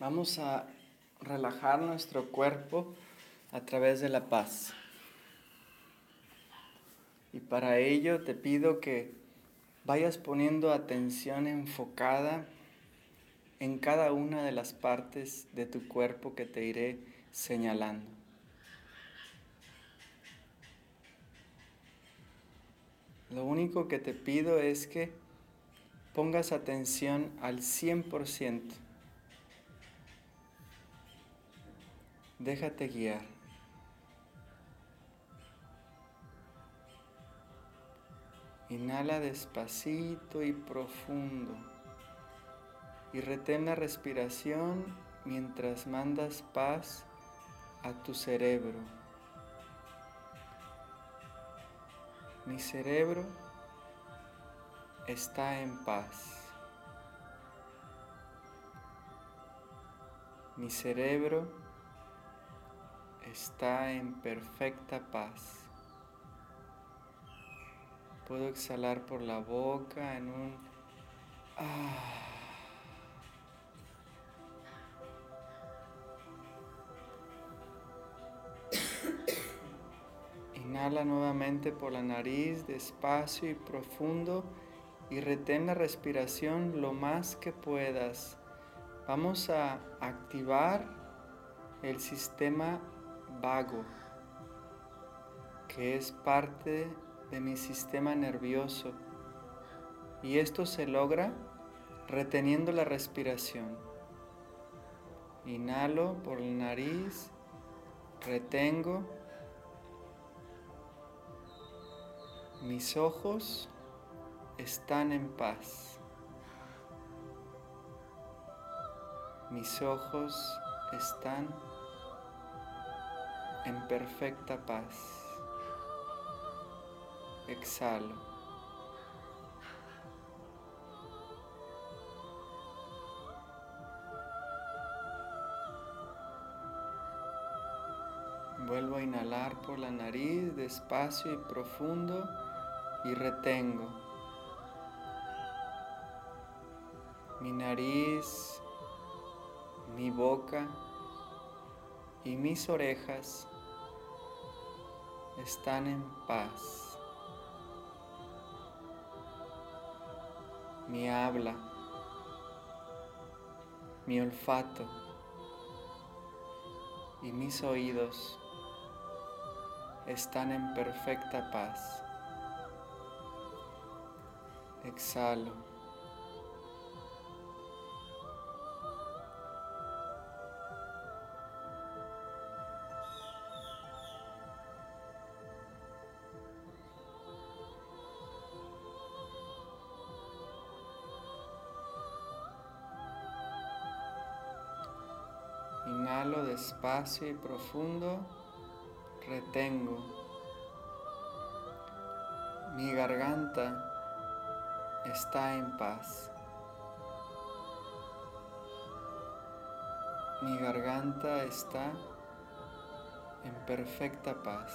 Vamos a relajar nuestro cuerpo a través de la paz. Y para ello te pido que vayas poniendo atención enfocada en cada una de las partes de tu cuerpo que te iré señalando. Lo único que te pido es que pongas atención al 100%. Déjate guiar. Inhala despacito y profundo. Y retén la respiración mientras mandas paz a tu cerebro. Mi cerebro está en paz. Mi cerebro está en perfecta paz. Puedo exhalar por la boca en un... Ah. Inhala nuevamente por la nariz, despacio y profundo y retén la respiración lo más que puedas. Vamos a activar el sistema vago, que es parte de mi sistema nervioso. Y esto se logra reteniendo la respiración. Inhalo por la nariz, retengo. Mis ojos están en paz. Mis ojos están en perfecta paz. Exhalo. Vuelvo a inhalar por la nariz despacio y profundo y retengo. Mi nariz, mi boca y mis orejas están en paz. Mi habla, mi olfato y mis oídos están en perfecta paz. Exhalo. Inhalo despacio y profundo, retengo. Mi garganta está en paz. Mi garganta está en perfecta paz.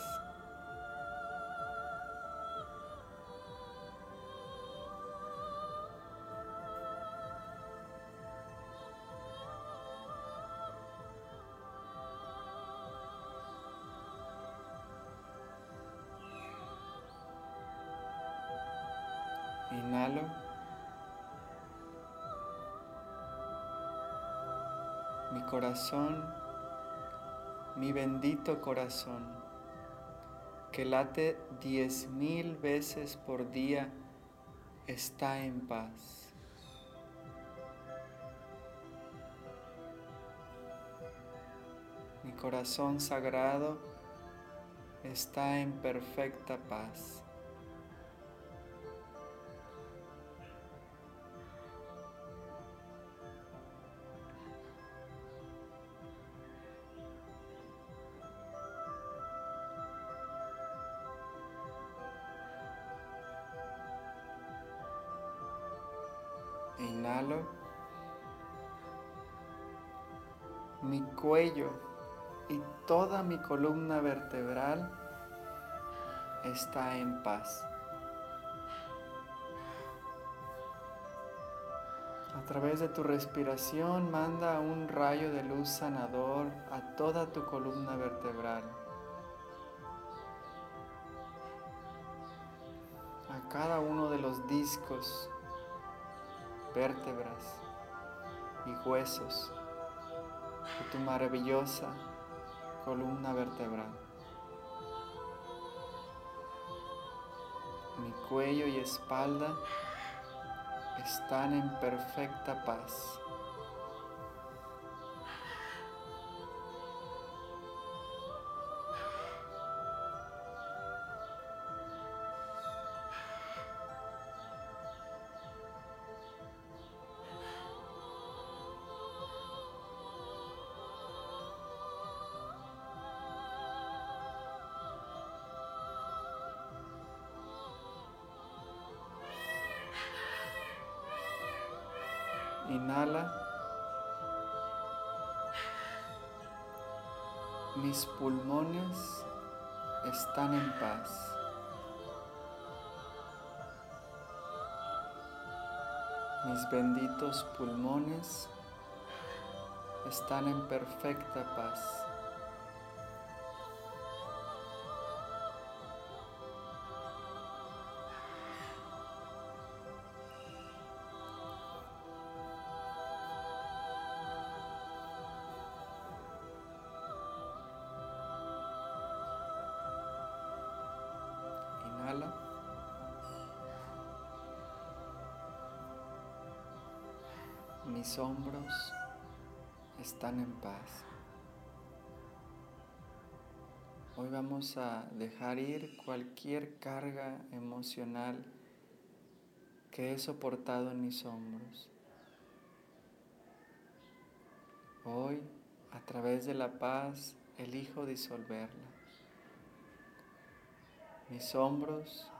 Corazón, mi bendito corazón, que late diez mil veces por día, está en paz. Mi corazón sagrado está en perfecta paz. Cuello y toda mi columna vertebral está en paz. A través de tu respiración manda un rayo de luz sanador a toda tu columna vertebral. A cada uno de los discos, vértebras y huesos tu maravillosa columna vertebral. Mi cuello y espalda están en perfecta paz. Pulmones están en paz. Mis benditos pulmones están en perfecta paz. Mis hombros están en paz. Hoy vamos a dejar ir cualquier carga emocional que he soportado en mis hombros. Hoy, a través de la paz, elijo disolverla. Mis hombros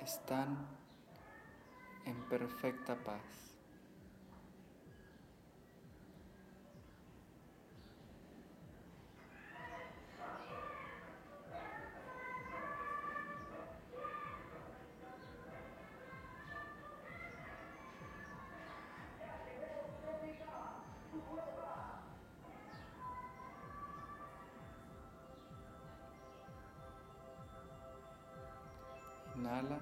están en perfecta paz. Inhala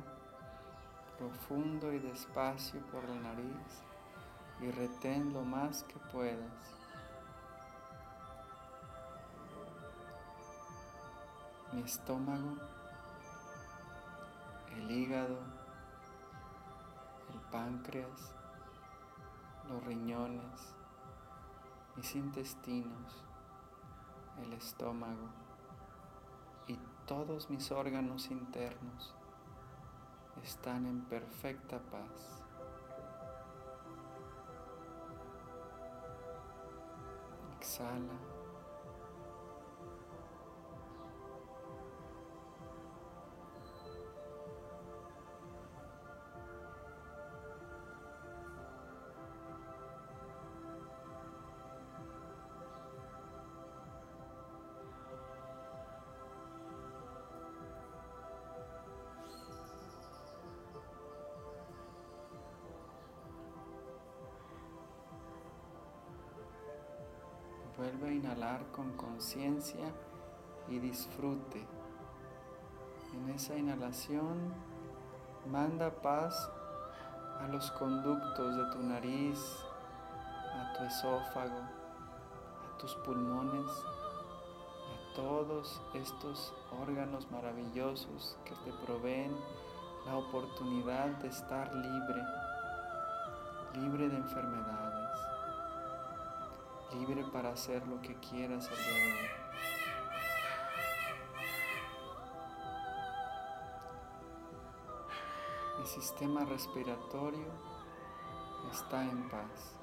profundo y despacio por la nariz y retén lo más que puedas. Mi estómago, el hígado, el páncreas, los riñones, mis intestinos, el estómago y todos mis órganos internos están en perfecta paz. Exhala. Vuelve a inhalar con conciencia y disfrute. En esa inhalación, manda paz a los conductos de tu nariz, a tu esófago, a tus pulmones, a todos estos órganos maravillosos que te proveen la oportunidad de estar libre, libre de enfermedades libre para hacer lo que quieras el día de. Mi sistema respiratorio está en paz.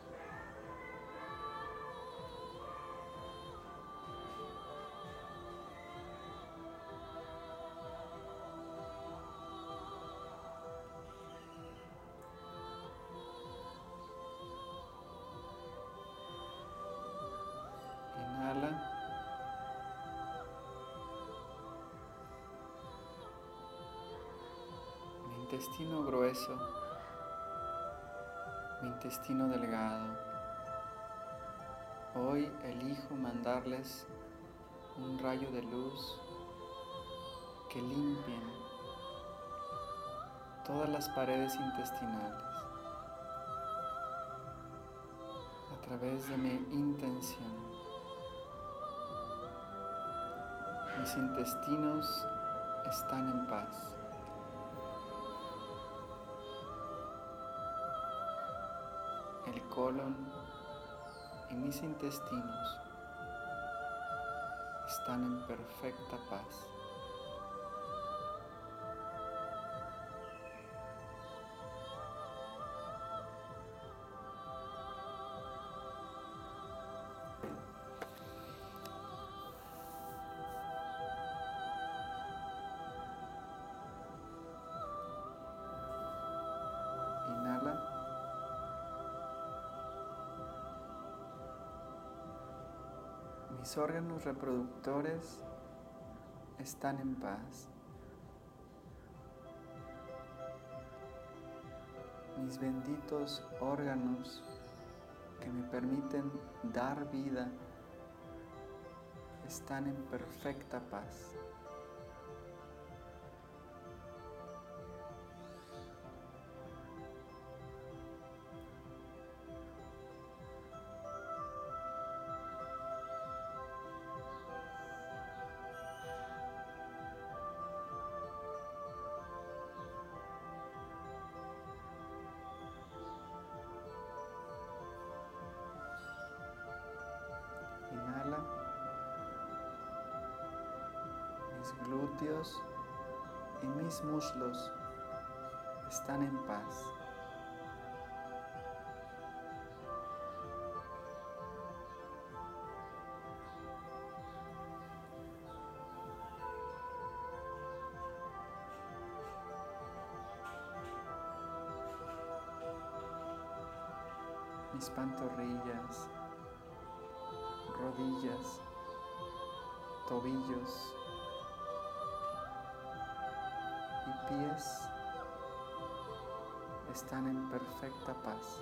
Intestino grueso mi intestino delgado. Hoy elijo mandarles un rayo de luz que limpien todas las paredes intestinales a través de mi intención. Mis intestinos están en paz. Colon y mis intestinos están en perfecta paz. Mis órganos reproductores están en paz. Mis benditos órganos que me permiten dar vida están en perfecta paz. Glúteos y mis muslos están en paz. Mis pantorrillas, rodillas, tobillos, pies están en perfecta paz.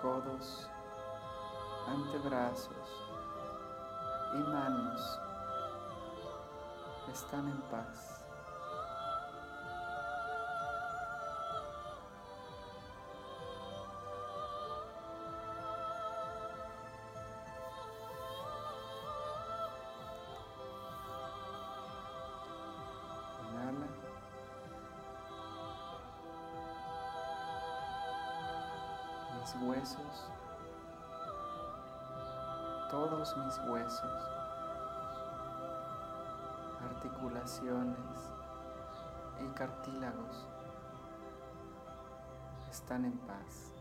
Codos, antebrazos y manos están en paz. Huesos, todos mis huesos, articulaciones y cartílagos están en paz.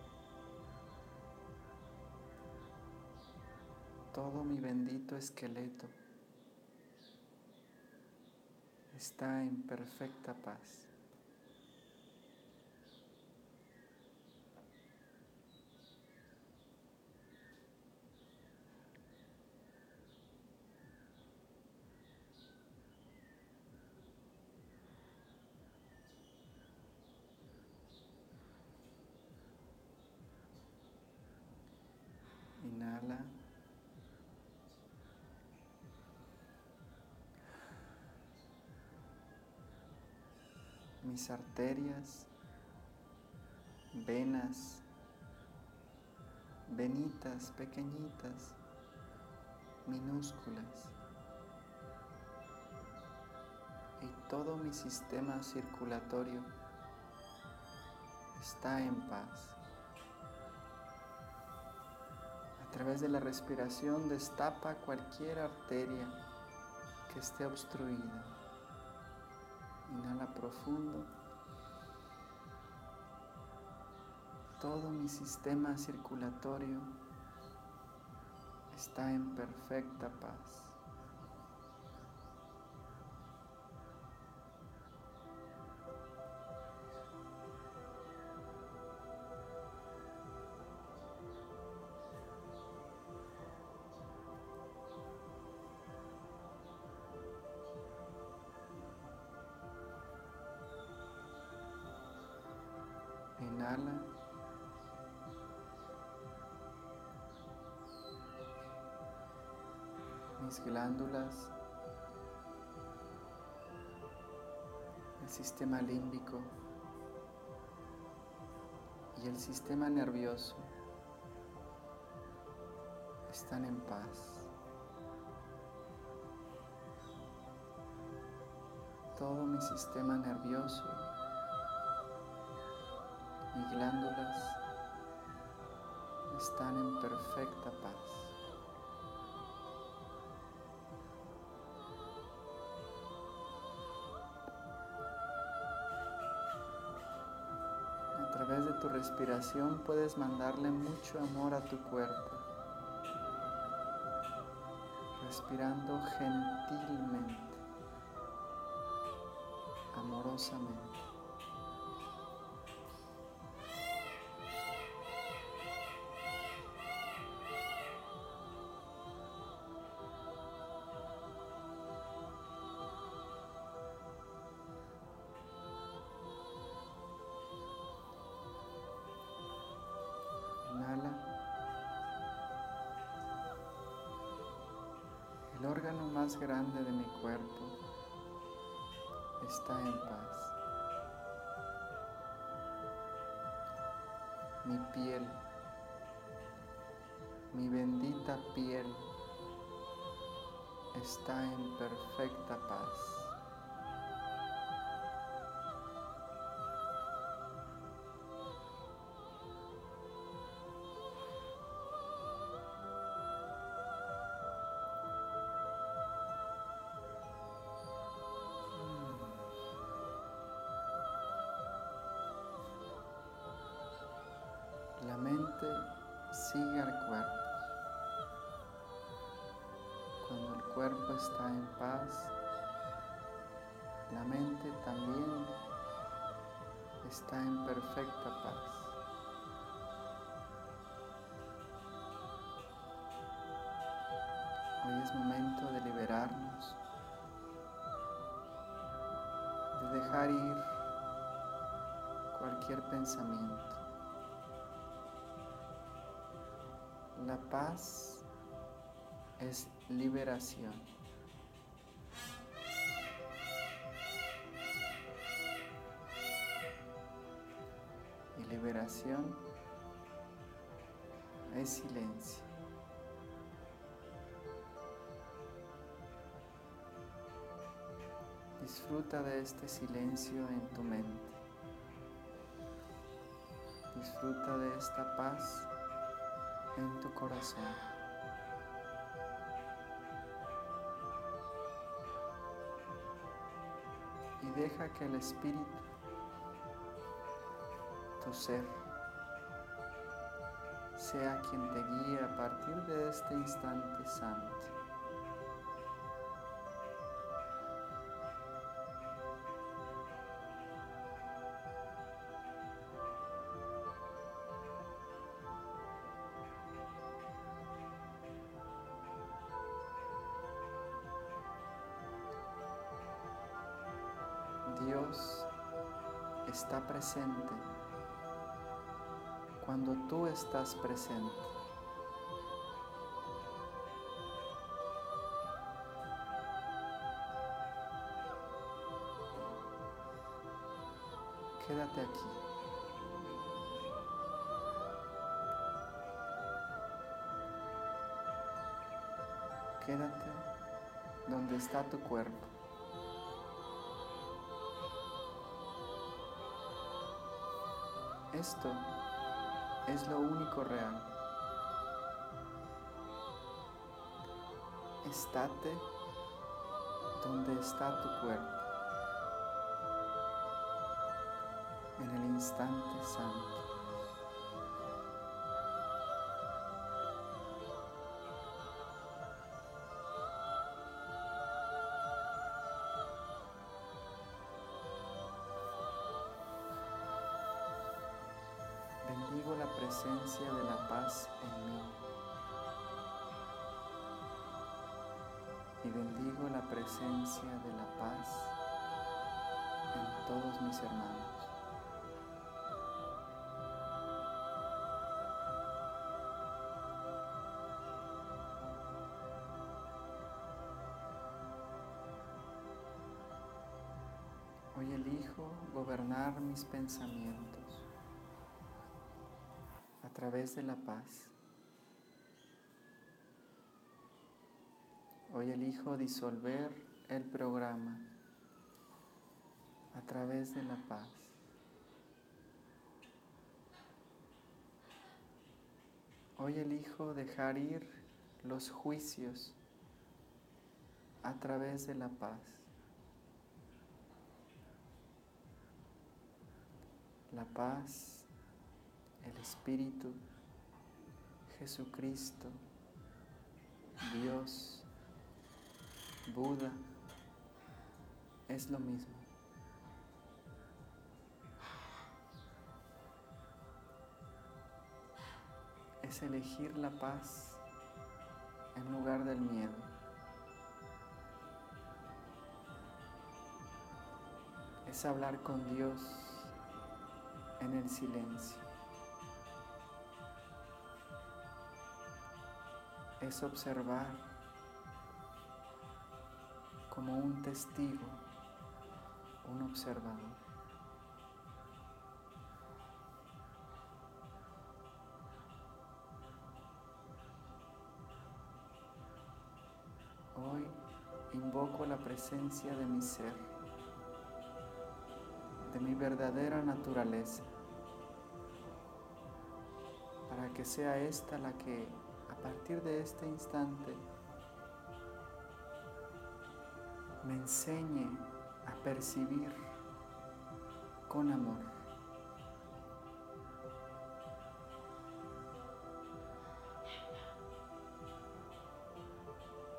Todo mi bendito esqueleto está en perfecta paz. Mis arterias, venas, venitas pequeñitas, minúsculas. Y todo mi sistema circulatorio está en paz. A través de la respiración destapa cualquier arteria que esté obstruida. Inhala profundo. todo mi sistema circulatorio está en perfecta paz. Mis glándulas, el sistema límbico. Y el sistema nervioso. Están en paz. Todo mi sistema nervioso glándulas están en perfecta paz. A través de tu respiración puedes mandarle mucho amor a tu cuerpo, respirando gentilmente, amorosamente. Grande de mi cuerpo está en paz. Mi piel, mi bendita piel está en perfecta paz. Está en paz, la mente también está en perfecta paz. Hoy es momento de liberarnos, de dejar ir cualquier pensamiento. La paz es liberación. Y liberación es silencio. Disfruta de este silencio en tu mente. Disfruta de esta paz en tu corazón. Y deja que el Espíritu, tu ser, sea quien te guíe a partir de este instante santo. Dios está presente cuando tú estás presente. Quédate aquí. Quédate donde está tu cuerpo. Esto es lo único real. Estate donde está tu cuerpo, en el instante santo. La presencia de la paz en todos mis hermanos. Hoy elijo gobernar mis pensamientos a través de la paz. Hoy elijo disolver el programa a través de la paz. Hoy elijo dejar ir los juicios a través de la paz. La paz, el Espíritu, Jesucristo, Dios, Buda, es lo mismo. Es elegir la paz en lugar del miedo. Es hablar con Dios en el silencio. Es observar como un testigo, un observador. Hoy invoco la presencia de mi ser, de mi verdadera naturaleza, para que sea esta la que a partir de este instante me enseñe a percibir con amor.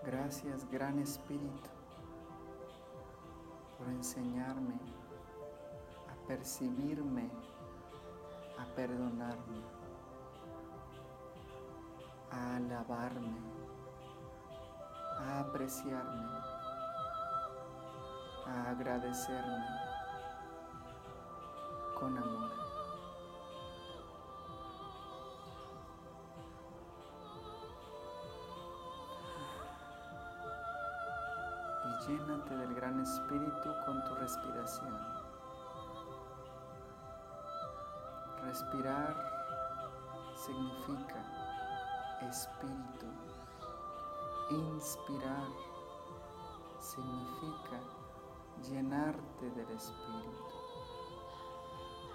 Gracias, Gran Espíritu, por enseñarme a percibirme, a perdonarme, a alabarme, a apreciarme, a agradecerme con amor. Y llénate del gran espíritu con tu respiración. Respirar significa espíritu. Inspirar significa llenarte del espíritu.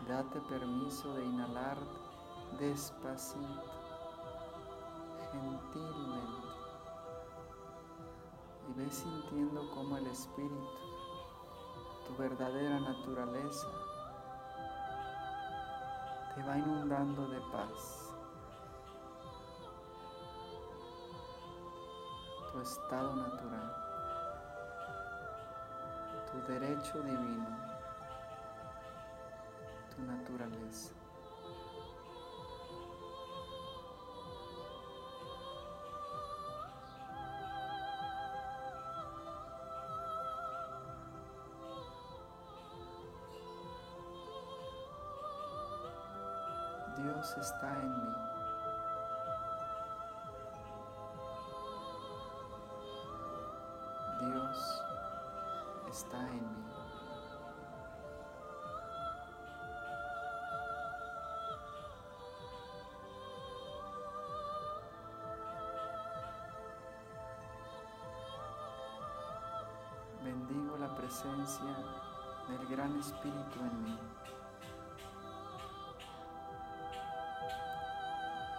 Date permiso de inhalar despacito, gentilmente. Y ve sintiendo como el espíritu, tu verdadera naturaleza, te va inundando de paz. Tu estado natural, tu derecho divino, tu naturaleza. Presencia del Gran Espíritu en mí.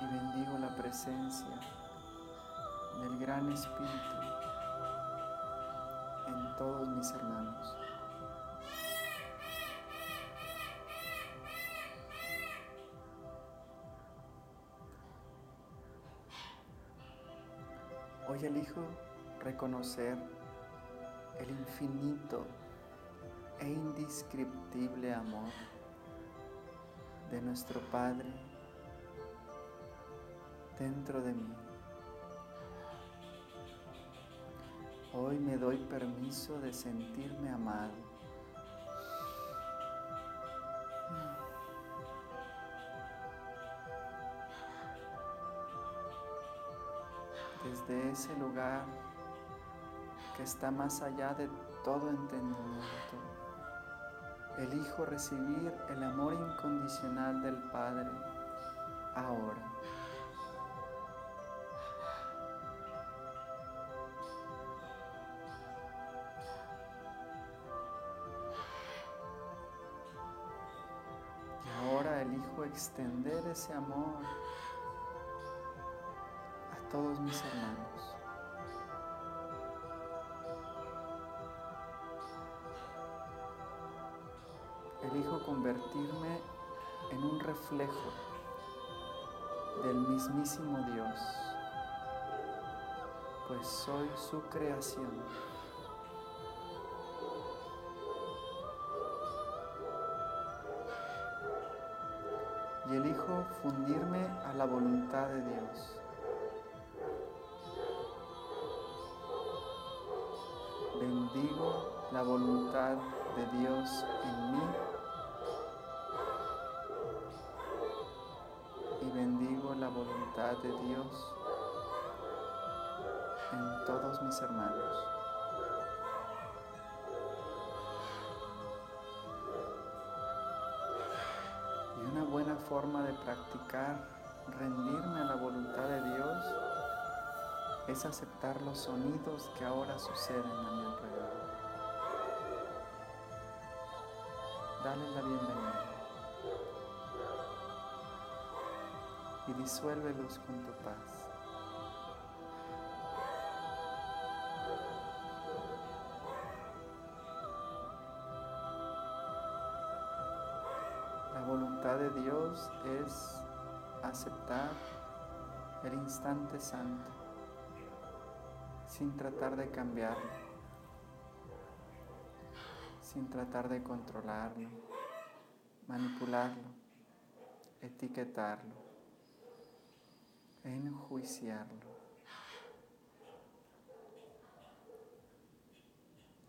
y bendigo la presencia del Gran Espíritu en todos mis hermanos. Hoy elijo reconocer el infinito e indescriptible amor de nuestro Padre dentro de mí. Hoy me doy permiso de sentirme amado. Desde ese lugar que está más allá de todo entendimiento, elijo recibir el amor incondicional del Padre ahora. extender ese amor a todos mis hermanos. Elijo convertirme en un reflejo del mismísimo Dios, pues soy su creación. y elijo fundirme a la voluntad de Dios. Bendigo la voluntad de Dios en mí de Dios en todos mis hermanos. forma de practicar rendirme a la voluntad de Dios es aceptar los sonidos que ahora suceden a mi alrededor. Dale la bienvenida y disuélvelos con tu paz. de Dios es aceptar el instante santo sin tratar de cambiarlo, sin tratar de controlarlo, manipularlo, etiquetarlo, enjuiciarlo.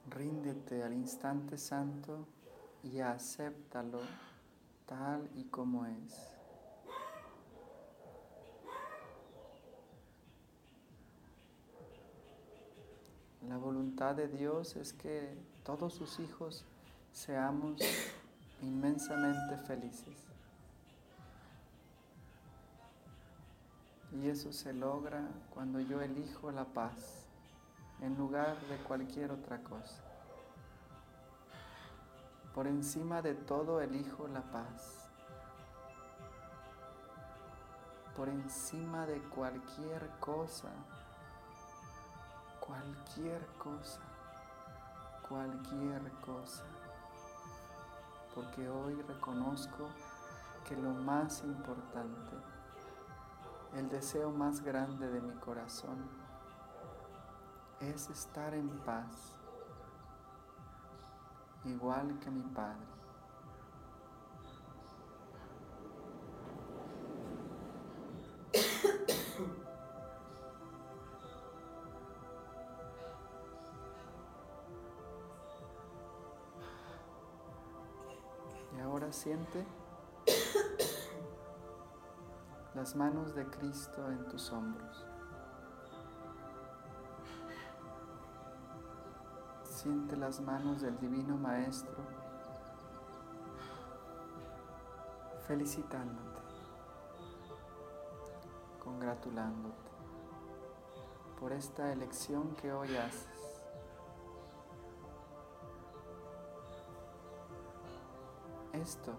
Ríndete al instante santo y acéptalo tal y como es. La voluntad de Dios es que todos sus hijos seamos inmensamente felices. Y eso se logra cuando yo elijo la paz en lugar de cualquier otra cosa. Por encima de todo elijo la paz. Por encima de cualquier cosa, cualquier cosa, cualquier cosa. Porque hoy reconozco que lo más importante, el deseo más grande de mi corazón, es estar en paz igual que mi Padre. Y ahora siente las manos de Cristo en tus hombros. Siente las manos del Divino Maestro felicitándote, congratulándote por esta elección que hoy haces. Esto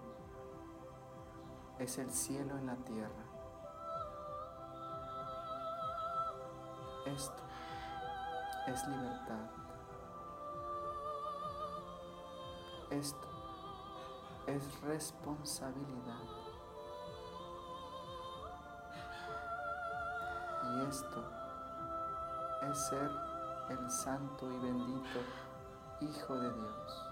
es el cielo en la tierra. Esto es libertad. Esto es responsabilidad. Y esto es ser el santo y bendito Hijo de Dios.